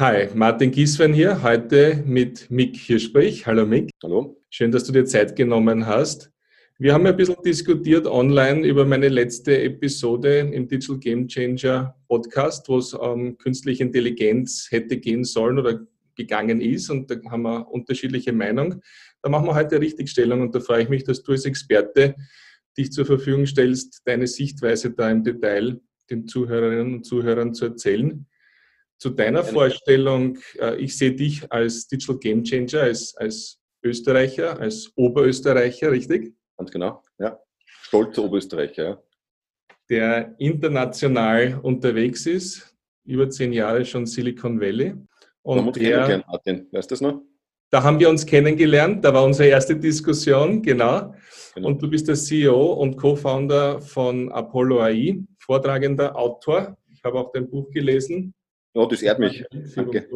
Hi, Martin Gieswein hier, heute mit Mick Hirschbrich. Hallo Mick. Hallo. Schön, dass du dir Zeit genommen hast. Wir haben ein bisschen diskutiert online über meine letzte Episode im Digital Game Changer Podcast, wo es um künstliche Intelligenz hätte gehen sollen oder gegangen ist und da haben wir unterschiedliche Meinungen. Da machen wir heute Richtigstellung und da freue ich mich, dass du als Experte dich zur Verfügung stellst, deine Sichtweise da im Detail den Zuhörerinnen und Zuhörern zu erzählen. Zu deiner Vorstellung, äh, ich sehe dich als Digital Game Changer, als, als Österreicher, als Oberösterreicher, richtig? Ganz genau, ja. Stolzer Oberösterreicher, ja. Der international unterwegs ist, über zehn Jahre schon Silicon Valley. Und der, Martin, weißt du das noch? Da haben wir uns kennengelernt, da war unsere erste Diskussion, genau. genau. Und du bist der CEO und Co-Founder von Apollo AI, vortragender Autor. Ich habe auch dein Buch gelesen. Oh, das ehrt mich. Danke.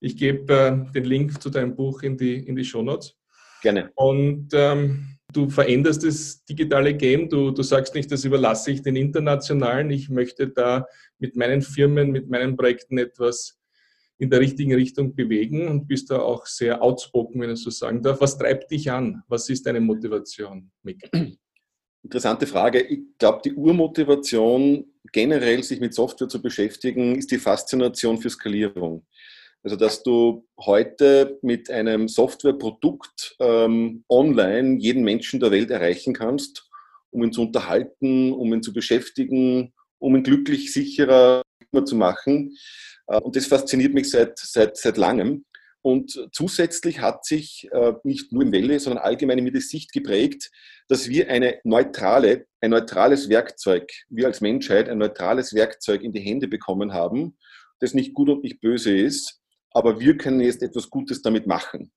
Ich gebe äh, den Link zu deinem Buch in die, in die Shownotes. Gerne. Und ähm, du veränderst das digitale Game. Du, du sagst nicht, das überlasse ich den Internationalen. Ich möchte da mit meinen Firmen, mit meinen Projekten etwas in der richtigen Richtung bewegen und bist da auch sehr outspoken, wenn ich so sagen darf. Was treibt dich an? Was ist deine Motivation, Mick? Interessante Frage. Ich glaube, die Urmotivation, generell sich mit Software zu beschäftigen, ist die Faszination für Skalierung. Also, dass du heute mit einem Softwareprodukt ähm, online jeden Menschen der Welt erreichen kannst, um ihn zu unterhalten, um ihn zu beschäftigen, um ihn glücklich, sicherer zu machen. Äh, und das fasziniert mich seit, seit, seit langem. Und zusätzlich hat sich äh, nicht nur im Welle, sondern allgemein in mir die Sicht geprägt, dass wir eine neutrale, ein neutrales Werkzeug, wir als Menschheit ein neutrales Werkzeug in die Hände bekommen haben, das nicht gut und nicht böse ist, aber wir können jetzt etwas Gutes damit machen.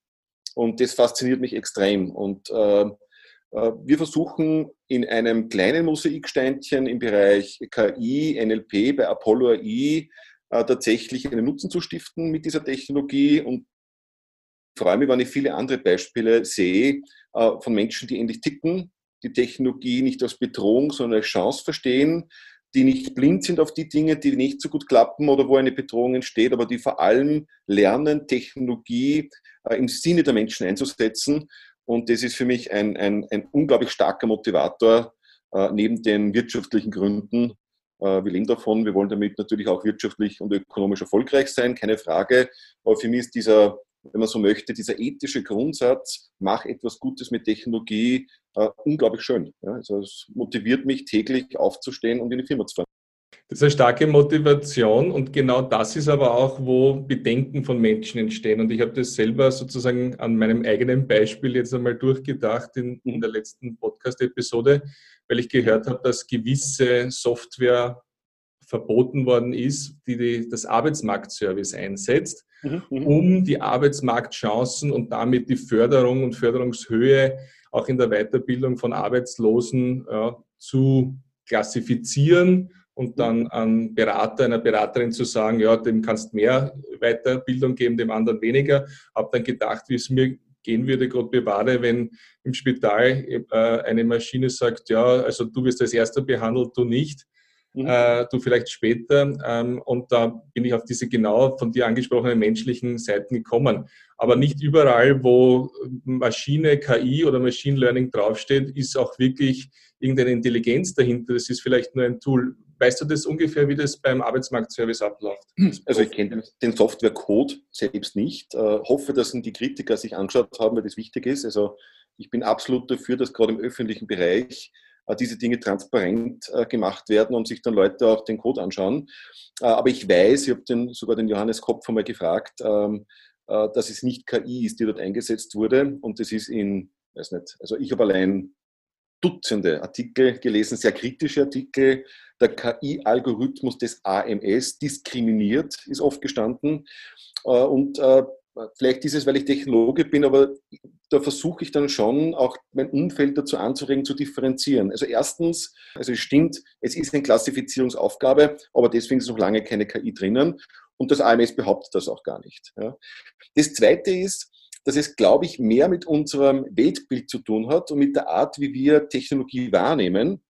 Und das fasziniert mich extrem. Und äh, äh wir versuchen in einem kleinen Mosaiksteinchen im Bereich KI, NLP bei Apollo AI äh, tatsächlich einen Nutzen zu stiften mit dieser Technologie und vor allem, wenn ich viele andere Beispiele sehe äh, von Menschen, die ähnlich ticken, die Technologie nicht als Bedrohung, sondern als Chance verstehen, die nicht blind sind auf die Dinge, die nicht so gut klappen oder wo eine Bedrohung entsteht, aber die vor allem lernen, Technologie äh, im Sinne der Menschen einzusetzen. Und das ist für mich ein, ein, ein unglaublich starker Motivator, äh, neben den wirtschaftlichen Gründen. wir leben davon, wir wollen damit natürlich auch wirtschaftlich und ökonomisch erfolgreich sein, keine Frage. Aber für mich ist dieser wenn man so möchte, dieser ethische Grundsatz, mach etwas Gutes mit Technologie, äh, unglaublich schön. Ja, also es motiviert mich täglich aufzustehen und in die Firma zu fahren. Das ist eine starke Motivation und genau das ist aber auch, wo Bedenken von Menschen entstehen. Und ich habe das selber sozusagen an meinem eigenen Beispiel jetzt einmal durchgedacht in, in der letzten Podcast-Episode, weil ich gehört habe, dass gewisse Software verboten worden ist, die, die das Arbeitsmarktservice einsetzt, mhm, mhm, um die Arbeitsmarktchancen und damit die Förderung und Förderungshöhe auch in der Weiterbildung von Arbeitslosen äh, zu klassifizieren und mhm. dann an Berater, einer Beraterin zu sagen, ja, dem kannst mehr Weiterbildung geben, dem anderen weniger. Habe dann gedacht, wie es mir gehen würde, Gott bewahre, wenn im Spital äh, eine Maschine sagt, ja, also du wirst als Erster behandelt, du nicht mhm. äh, du vielleicht später. Ähm, und da bin ich auf diese genau von dir angesprochenen menschlichen Seiten gekommen. Aber nicht überall, wo Maschine, KI oder Machine Learning draufsteht, ist auch wirklich irgendeine Intelligenz dahinter. Das ist vielleicht nur ein Tool. Weißt du das ungefähr, wie das beim Arbeitsmarktservice abläuft? Also ich kenne den Softwarecode selbst nicht. Äh, hoffe, dass die Kritiker sich angeschaut haben, weil das wichtig ist. Also ich bin absolut dafür, dass gerade im öffentlichen Bereich äh, diese Dinge transparent äh, gemacht werden und sich dann Leute auch den Code anschauen. Äh, aber ich weiß, ich habe den, sogar den Johannes Kopf einmal gefragt, ähm, dass es nicht KI ist, die dort eingesetzt wurde. Und das ist in, weiß nicht, also ich habe allein Dutzende Artikel gelesen, sehr kritische Artikel. Der KI-Algorithmus des AMS diskriminiert, ist oft gestanden. Und vielleicht ist es, weil ich Technologe bin, aber da versuche ich dann schon auch mein Umfeld dazu anzuregen, zu differenzieren. Also erstens, also es stimmt, es ist eine Klassifizierungsaufgabe, aber deswegen ist noch lange keine KI drinnen und das AMS behauptet das auch gar nicht. Ja. Das Zweite ist, dass es, glaube ich, mehr mit unserem Weltbild zu tun hat und mit der Art, wie wir Technologie wahrnehmen,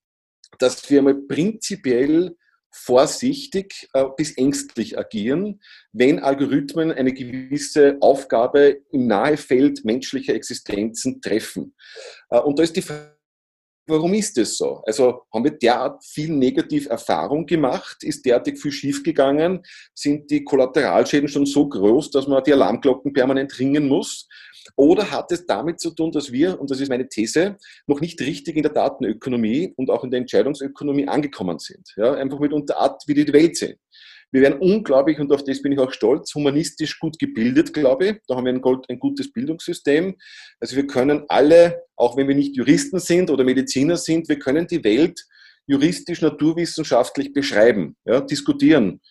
dass wir mal prinzipiell vorsichtig äh, bis ängstlich agieren, wenn Algorithmen eine gewisse Aufgabe im Nahefeld menschlicher Existenzen treffen. Äh, und da ist die warum ist das so? Also haben wir derart viel Negativerfahrung gemacht? Ist derartig viel schiefgegangen? Sind die Kollateralschäden schon so groß, dass man die Alarmglocken permanent ringen muss? Oder hat es damit zu tun, dass wir, und das ist meine These, noch nicht richtig in der Datenökonomie und auch in der Entscheidungsökonomie angekommen sind? Ja, einfach mit unter Art, wie die Welt sehen. Wir werden unglaublich, und auf das bin ich auch stolz, humanistisch gut gebildet, glaube ich. Da haben wir ein, ein, gutes Bildungssystem. Also wir können alle, auch wenn wir nicht Juristen sind oder Mediziner sind, wir können die Welt juristisch, naturwissenschaftlich beschreiben, ja, diskutieren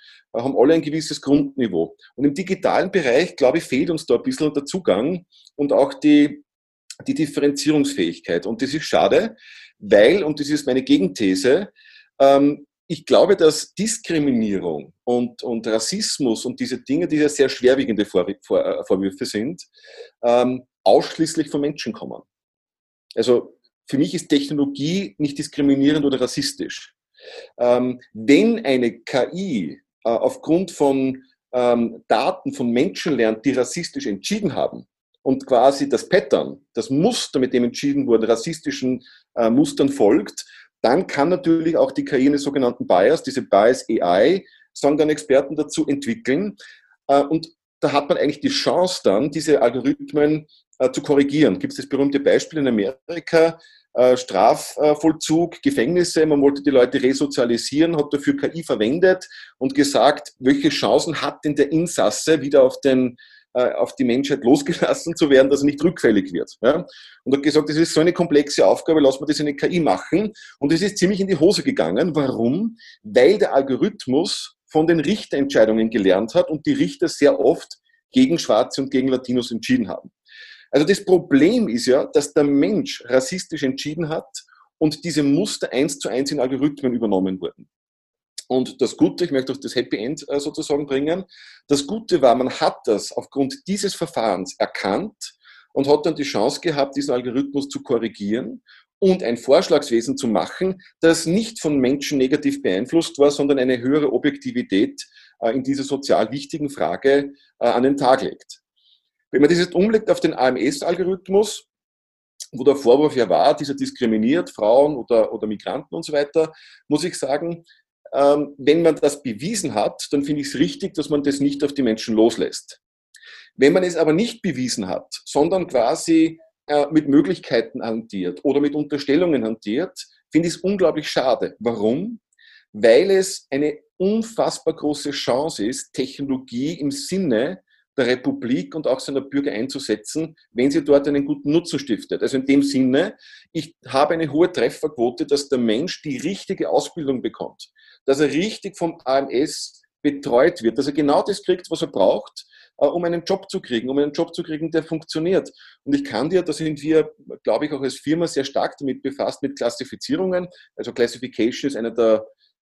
haben alle ein gewisses Grundniveau. Und im digitalen Bereich, glaube ich, fehlt uns da ein bisschen der Zugang und auch die, die Differenzierungsfähigkeit. Und das ist schade, weil, und das ist meine Gegenthese, ähm, ich glaube, dass Diskriminierung und, und Rassismus und diese Dinge, die ja sehr schwerwiegende Vor Vor äh, Vorwürfe sind, ähm, ausschließlich von Menschen kommen. Also für mich ist Technologie nicht diskriminierend oder rassistisch. Ähm, wenn eine KI äh, aufgrund von ähm, Daten von Menschen lernt, die rassistisch entschieden haben und quasi das Pattern, das Muster, mit dem entschieden wurde, rassistischen äh, Mustern folgt, dann kann natürlich auch die KI eine sogenannten Bias, diese Bias AI, sagen dann Experten dazu, entwickeln. Äh, und da hat man eigentlich die Chance dann, diese Algorithmen äh, zu korrigieren. Gibt es das berühmte Beispiel in Amerika, äh, Strafvollzug, Gefängnisse. Man wollte die Leute resozialisieren, hat dafür KI verwendet und gesagt, welche Chancen hat denn der Insasse, wieder auf, den, auf die Menschheit losgelassen zu werden, dass er nicht rückfällig wird. Und hat gesagt, das ist so eine komplexe Aufgabe, lassen wir das in eine KI machen. Und es ist ziemlich in die Hose gegangen. Warum? Weil der Algorithmus von den Richterentscheidungen gelernt hat und die Richter sehr oft gegen Schwarze und gegen Latinos entschieden haben. Also das Problem ist ja, dass der Mensch rassistisch entschieden hat und diese Muster eins zu eins in Algorithmen übernommen wurden. Und das Gute, ich möchte auch das Happy End äh, sozusagen bringen, das Gute war, man hat das aufgrund dieses Verfahrens erkannt und hat dann die Chance gehabt, diesen Algorithmus zu korrigieren und ein Vorschlagswesen zu machen, das nicht von Menschen negativ beeinflusst war, sondern eine höhere Objektivität äh, in dieser sozial wichtigen Frage äh, an den Tag legt. Wenn man das jetzt umlegt auf den AMS-Algorithmus, wo der Vorwurf ja war, dieser diskriminiert Frauen oder, oder Migranten und so weiter, muss ich sagen, ähm, wenn man das bewiesen hat, dann finde ich es richtig, dass man das nicht auf die Menschen loslässt. Wenn man es aber nicht bewiesen hat, sondern quasi äh, mit Möglichkeiten hantiert oder mit Unterstellungen hantiert, finde ich es unglaublich schade. Warum? Weil es eine unfassbar große Chance ist, Technologie im Sinne der Republik und auch seiner Bürger einzusetzen, wenn sie dort einen guten Nutzen stiftet. Also in dem Sinne, ich habe eine hohe Trefferquote, dass der Mensch die richtige Ausbildung bekommt, dass er richtig vom AMS betreut wird, dass er genau das kriegt, was er braucht, äh, um einen Job zu kriegen, um einen Job zu kriegen, der funktioniert. Und ich kann dir, da sind wir, glaube ich, auch als Firma sehr stark damit befasst, mit Klassifizierungen. Also Classification ist einer der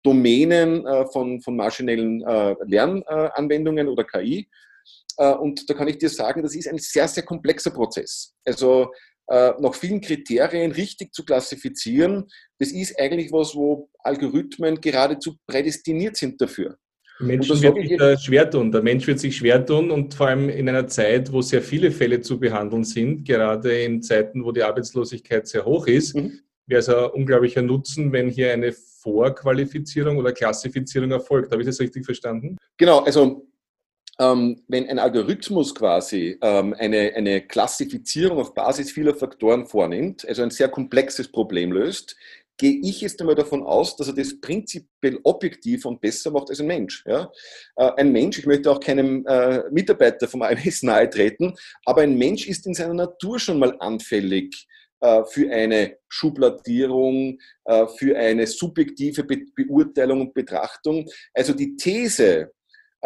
Domänen äh, von, von maschinellen äh, Lernanwendungen oder KI. Äh, und da kann ich dir sagen, das ist ein sehr, sehr komplexer Prozess. Also äh, nach vielen Kriterien richtig zu klassifizieren, das ist eigentlich was, wo Algorithmen geradezu prädestiniert sind dafür. Menschen wird sich da schwer tun. Der Mensch wird sich schwer tun und vor allem in einer Zeit, wo sehr viele Fälle zu behandeln sind, gerade in Zeiten, wo die Arbeitslosigkeit sehr hoch ist, mhm. wäre es ein unglaublicher Nutzen, wenn hier eine Vorqualifizierung oder Klassifizierung erfolgt. Habe ich das richtig verstanden? Genau, also ähm, wenn ein Algorithmus quasi ähm, eine, eine Klassifizierung auf Basis vieler Faktoren vornimmt, also ein sehr komplexes Problem löst, gehe ich jetzt einmal davon aus, dass er das prinzipiell objektiver und besser macht als ein Mensch. Ja? Äh, ein Mensch, ich möchte auch keinem äh, Mitarbeiter vom AMS nahe treten, aber ein Mensch ist in seiner Natur schon mal anfällig äh, für eine Schubladierung, äh, für eine subjektive Be Beurteilung und Betrachtung. Also die These,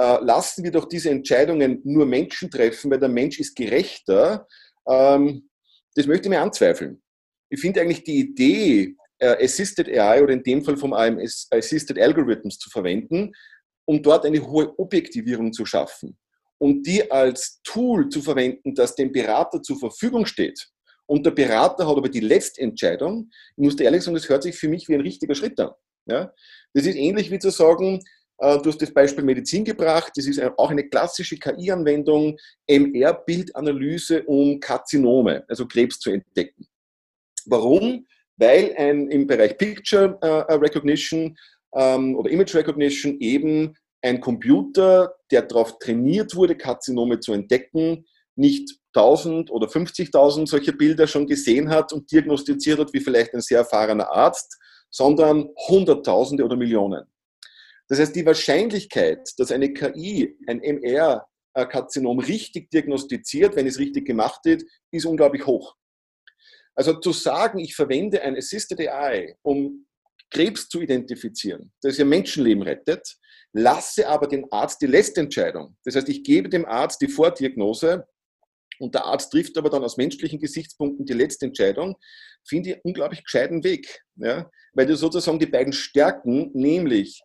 lassen wir doch diese Entscheidungen nur Menschen treffen, weil der Mensch ist gerechter, ähm, das möchte ich mir anzweifeln. Ich finde eigentlich die Idee, äh, Assisted AI oder in dem Fall vom AMS Assisted Algorithms zu verwenden, um dort eine hohe Objektivierung zu schaffen und die als Tool zu verwenden, das dem Berater zur Verfügung steht. Und der Berater hat aber die letzte Entscheidung. Ich muss dir ehrlich sagen, das hört sich für mich wie ein richtiger Schritt an. Ja? Das ist ähnlich wie zu sagen, äh, du hast das Beispiel Medizin gebracht. Das ist auch eine klassische KI-Anwendung, MR-Bildanalyse, um Karzinome, also Krebs zu entdecken. Warum? Weil ein, im Bereich Picture äh, Recognition ähm, oder Image Recognition eben ein Computer, der darauf trainiert wurde, Karzinome zu entdecken, nicht 1000 oder 50.000 solche Bilder schon gesehen hat und diagnostiziert hat, wie vielleicht ein sehr erfahrener Arzt, sondern Hunderttausende oder Millionen. Das heißt, die Wahrscheinlichkeit, dass eine KI ein MR-Karzinom richtig diagnostiziert, wenn es richtig gemacht wird, ist unglaublich hoch. Also zu sagen, ich verwende ein Assisted AI, um Krebs zu identifizieren, das ja Menschenleben rettet, lasse aber den Arzt die letzte Entscheidung. Das heißt, ich gebe dem Arzt die Vordiagnose und der Arzt trifft aber dann aus menschlichen Gesichtspunkten die letzte Entscheidung, finde ich unglaublich gescheiten Weg. Ja? Weil du sozusagen die beiden Stärken, nämlich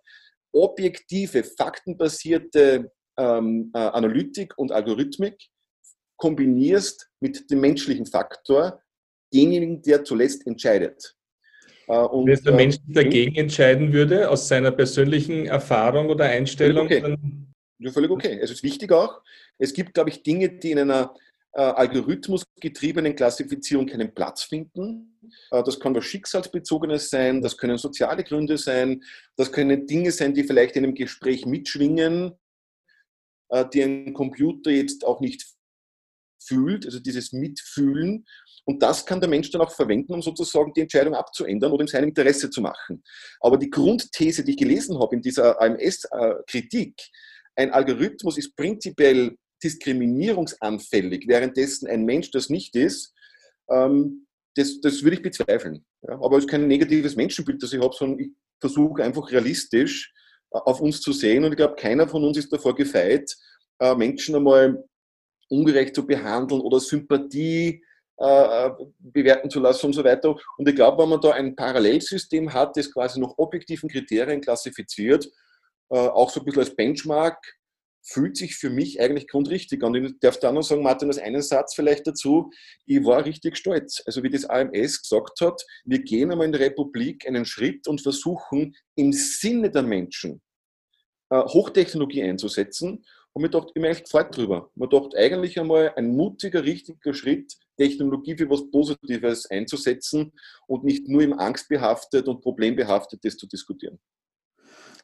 objektive, faktenbasierte ähm, äh, Analytik und Algorithmik kombinierst mit dem menschlichen Faktor, denjenigen, der zuletzt entscheidet. Äh, und, Wenn der Mensch äh, dagegen entscheiden würde, aus seiner persönlichen Erfahrung oder Einstellung, okay. Ja, völlig okay. Es ist wichtig auch. Es gibt, glaube ich, Dinge, die in einer äh, algorithmusgetriebenen Klassifizierung keinen Platz finden. Äh, das kann was Schicksalsbezogenes sein, das können soziale Gründe sein, das können Dinge sein, die vielleicht in einem Gespräch mitschwingen, äh, die ein Computer jetzt auch nicht fühlt, also dieses Mitfühlen. Und das kann der Mensch dann auch verwenden, um sozusagen die Entscheidung abzuändern oder in seinem Interesse zu machen. Aber die Grundthese, die ich gelesen habe in dieser AMS-Kritik, ein Algorithmus ist prinzipiell diskriminierungsanfällig, währenddessen ein Mensch das nicht ist, ähm, das, das würde ich bezweifeln. Ja, aber es ist kein negatives Menschenbild, das ich habe, sondern ich versuche einfach realistisch äh, auf uns zu sehen und ich glaube, keiner von uns ist davor gefeit, äh, Menschen einmal ungerecht zu behandeln oder Sympathie äh, bewerten zu lassen und so weiter. Und ich glaube, wenn man da ein Parallelsystem hat, das quasi nach objektiven Kriterien klassifiziert, auch so ein bisschen als Benchmark, fühlt sich für mich eigentlich grundrichtig an. Und ich darf da noch sagen, Martin, als einen Satz vielleicht dazu. Ich war richtig stolz. Also wie das AMS gesagt hat, wir gehen einmal in der Republik einen Schritt und versuchen im Sinne der Menschen äh, Hochtechnologie einzusetzen. Und mir dachte, ich bin echt gefreut drüber. Man dachte eigentlich einmal ein mutiger, richtiger Schritt, Technologie für was Positives einzusetzen und nicht nur im angstbehaftet und problembehaftet das zu diskutieren.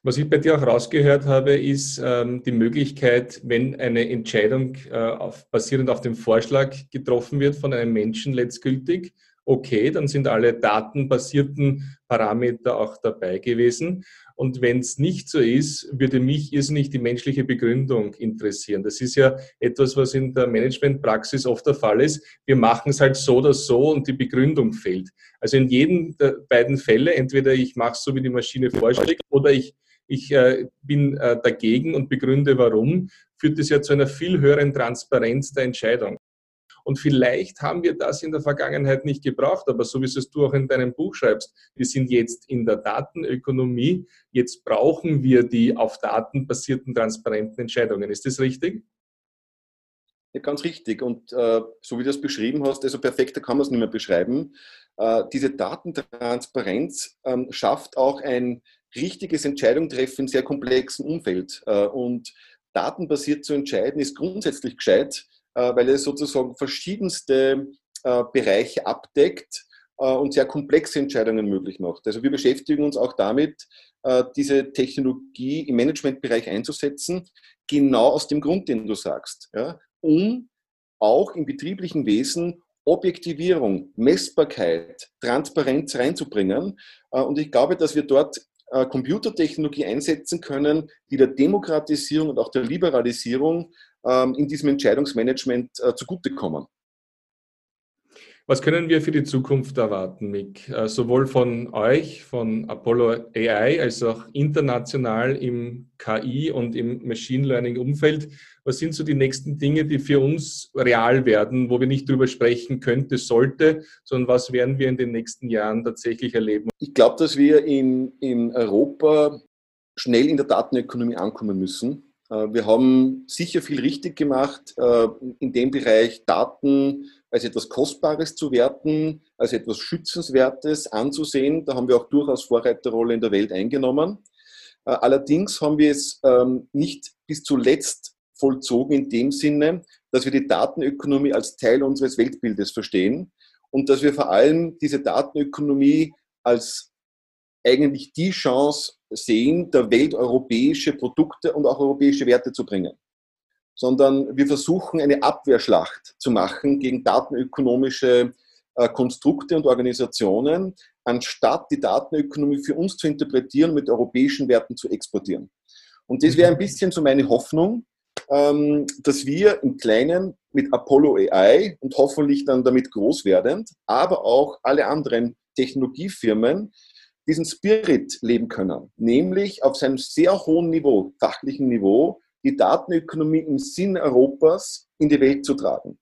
Was ich bei dir auch rausgehört habe, ist ähm, die Möglichkeit, wenn eine Entscheidung äh, auf, basierend auf dem Vorschlag getroffen wird von einem Menschen letztgültig, okay, dann sind alle datenbasierten Parameter auch dabei gewesen. Und wenn es nicht so ist, würde mich irrsinnig die menschliche Begründung interessieren. Das ist ja etwas, was in der Managementpraxis oft der Fall ist. Wir machen es halt so oder so und die Begründung fehlt. Also in jedem der beiden Fälle, entweder ich mache es so, wie die Maschine vorschlägt, oder ich ich äh, bin äh, dagegen und begründe warum, führt es ja zu einer viel höheren Transparenz der Entscheidung. Und vielleicht haben wir das in der Vergangenheit nicht gebraucht, aber so wie es du auch in deinem Buch schreibst, wir sind jetzt in der Datenökonomie, jetzt brauchen wir die auf Daten basierten transparenten Entscheidungen. Ist das richtig? Ja, ganz richtig. Und äh, so wie du das beschrieben hast, also perfekter kann man es nicht mehr beschreiben. Äh, diese Datentransparenz ähm, schafft auch ein, richtiges Entscheidung treffen in sehr komplexen Umfeld. Äh, und datenbasiert zu entscheiden ist grundsätzlich gescheit, äh, weil es sozusagen verschiedenste äh, Bereiche abdeckt und sehr komplexe Entscheidungen möglich macht. Also wir beschäftigen uns auch damit, diese Technologie im Managementbereich einzusetzen, genau aus dem Grund, den du sagst, ja, um auch im betrieblichen Wesen Objektivierung, Messbarkeit, Transparenz reinzubringen. Und ich glaube, dass wir dort äh, Computertechnologie einsetzen können, die der Demokratisierung und auch der Liberalisierung ähm, in diesem Entscheidungsmanagement äh, zugutekommen. Was können wir für die Zukunft erwarten, Mick? Äh, sowohl von euch, von Apollo AI, als auch international im KI und im Machine Learning Umfeld. Was sind so die nächsten Dinge, die für uns real werden, wo wir nicht drüber sprechen könnte, sollte, sondern was werden wir in den nächsten Jahren tatsächlich erleben? Ich glaube, dass wir in, in Europa schnell in der Datenökonomie ankommen müssen. Äh, wir haben sicher viel richtig gemacht äh, in dem Bereich Daten als etwas Kostbares zu werten, als etwas Schützenswertes anzusehen. Da haben wir auch durchaus Vorreiterrolle in der Welt eingenommen. allerdings haben wir es ähm, nicht bis zuletzt vollzogen in dem Sinne, dass wir die Datenökonomie als Teil unseres Weltbildes verstehen und dass wir vor allem diese Datenökonomie als eigentlich die Chance sehen, der Welt europäische Produkte und auch europäische Werte zu bringen. Sondern wir versuchen eine Abwehrschlacht zu machen gegen datenökonomische äh, Konstrukte und Organisationen, anstatt die Datenökonomie für uns zu interpretieren und mit europäischen Werten zu exportieren. Und das wäre ein bisschen so meine Hoffnung, ähm, dass wir im Kleinen mit Apollo AI und hoffentlich dann damit groß werdend, aber auch alle anderen Technologiefirmen diesen Spirit leben können, nämlich auf seinem sehr hohen Niveau, fachlichen Niveau, die Datenökonomie im Sinn Europas in die Welt zu tragen.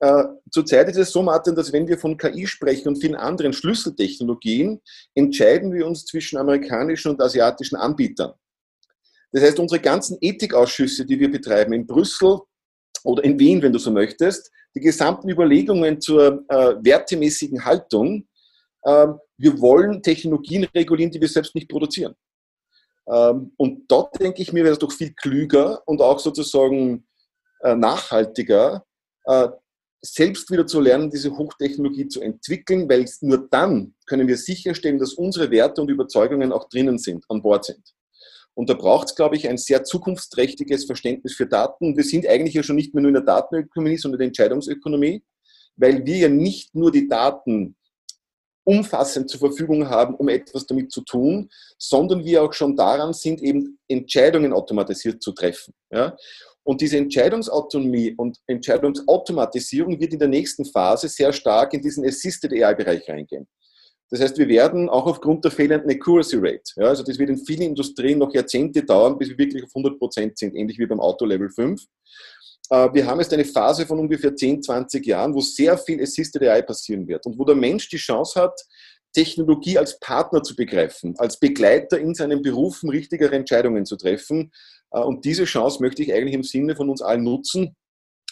Äh, zurzeit ist es so, Martin, dass wenn wir von KI sprechen und vielen anderen Schlüsseltechnologien, entscheiden wir uns zwischen amerikanischen und asiatischen Anbietern. Das heißt, unsere ganzen Ethikausschüsse, die wir betreiben in Brüssel oder in Wien, wenn du so möchtest, die gesamten Überlegungen zur äh, wertemäßigen Haltung, äh, wir wollen Technologien regulieren, die wir selbst nicht produzieren. Ähm, und dort denke ich mir, wäre es doch viel klüger und auch sozusagen äh, nachhaltiger, äh, selbst wieder zu lernen, diese Hochtechnologie zu entwickeln, weil nur dann können wir sicherstellen, dass unsere Werte und Überzeugungen auch drinnen sind, an Bord sind. Und da braucht es, glaube ich, ein sehr zukunftsträchtiges Verständnis für Daten. Wir sind eigentlich ja schon nicht mehr nur in der Datenökonomie, sondern in der Entscheidungsökonomie, weil wir ja nicht nur die Daten umfassend zur Verfügung haben, um etwas damit zu tun, sondern wir auch schon daran sind, eben Entscheidungen automatisiert zu treffen. Ja? Und diese Entscheidungsautonomie und Entscheidungsautomatisierung wird in der nächsten Phase sehr stark in diesen Assisted AI-Bereich reingehen. Das heißt, wir werden auch aufgrund der fehlenden Accuracy Rate, ja, also das wird in vielen Industrien noch Jahrzehnte dauern, bis wir wirklich auf 100 Prozent sind, ähnlich wie beim Auto Level 5. Äh, wir haben jetzt eine Phase von ungefähr 10, 20 Jahren, wo sehr viel Assisted AI passieren wird und wo der Mensch die Chance hat, Technologie als Partner zu begreifen, als Begleiter in seinen Berufen richtigere Entscheidungen zu treffen. Äh, und diese Chance möchte ich eigentlich im Sinne von uns allen nutzen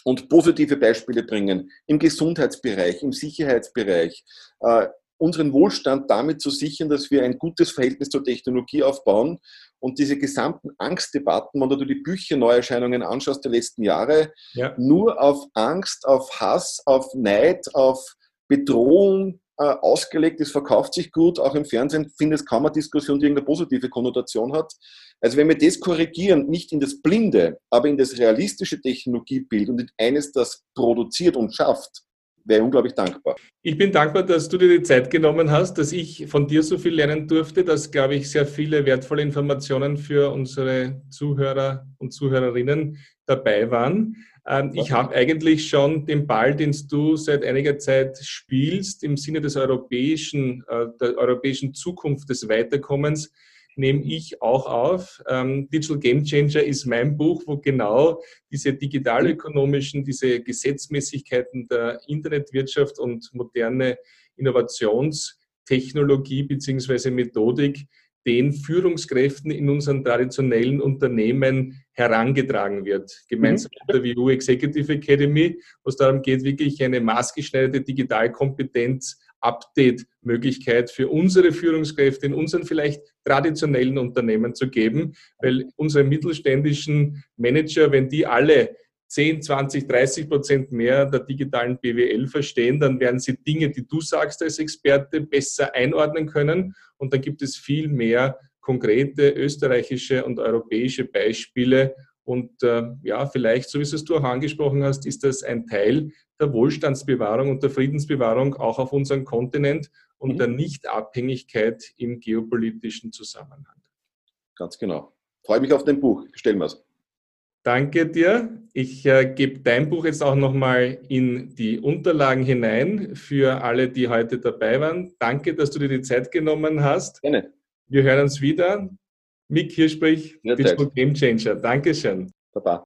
und positive Beispiele bringen im Gesundheitsbereich, im Sicherheitsbereich, äh, unseren Wohlstand damit zu sichern, dass wir ein gutes Verhältnis zur Technologie aufbauen und diese gesamten Angstdebatten, wenn du die Bücher Neuerscheinungen anschaust der letzten Jahre, ja. nur auf Angst, auf Hass, auf Neid, auf Bedrohung äh, ausgelegt. Es verkauft sich gut. Auch im Fernsehen findet es kaum eine Diskussion, die irgendeine positive Konnotation hat. Also wenn wir das korrigieren, nicht in das blinde, aber in das realistische Technologiebild und in eines, das produziert und schafft, wäre unglaublich dankbar. Ich bin dankbar, dass du dir die Zeit genommen hast, dass ich von dir so viel lernen durfte, dass, glaube ich, sehr viele wertvolle Informationen für unsere Zuhörer und Zuhörerinnen dabei waren. Ähm, ich habe eigentlich schon den Ball, den du seit einiger Zeit spielst, im Sinne des europäischen, äh, der europäischen Zukunft des Weiterkommens, nehme ich auch auf. Ähm, Digital Game Changer ist mein Buch, wo genau diese digitalökonomischen, diese Gesetzmäßigkeiten der Internetwirtschaft und moderne Innovationstechnologie bzw. Methodik den Führungskräften in unseren traditionellen Unternehmen herangetragen wird. Gemeinsam mhm. mit der WU Executive Academy, wo es darum geht, wirklich eine maßgeschneiderte Digitalkompetenz Update-Möglichkeit für unsere Führungskräfte in unseren vielleicht traditionellen Unternehmen zu geben, weil unsere mittelständischen Manager, wenn die alle 10, 20, 30 Prozent mehr der digitalen BWL verstehen, dann werden sie Dinge, die du sagst als Experte, besser einordnen können. Und dann gibt es viel mehr konkrete österreichische und europäische Beispiele. Und äh, ja, vielleicht, so wie es du auch angesprochen hast, ist das ein Teil der Wohlstandsbewahrung und der Friedensbewahrung auch auf unserem Kontinent und mhm. der Nichtabhängigkeit im geopolitischen Zusammenhang. Ganz genau. Freue mich auf dein Buch. Stellen wir es. Danke dir. Ich äh, gebe dein Buch jetzt auch nochmal in die Unterlagen hinein für alle, die heute dabei waren. Danke, dass du dir die Zeit genommen hast. Gerne. Wir hören uns wieder. Mick Hirschbrich, Digital Game Changer. Dankeschön. Baba.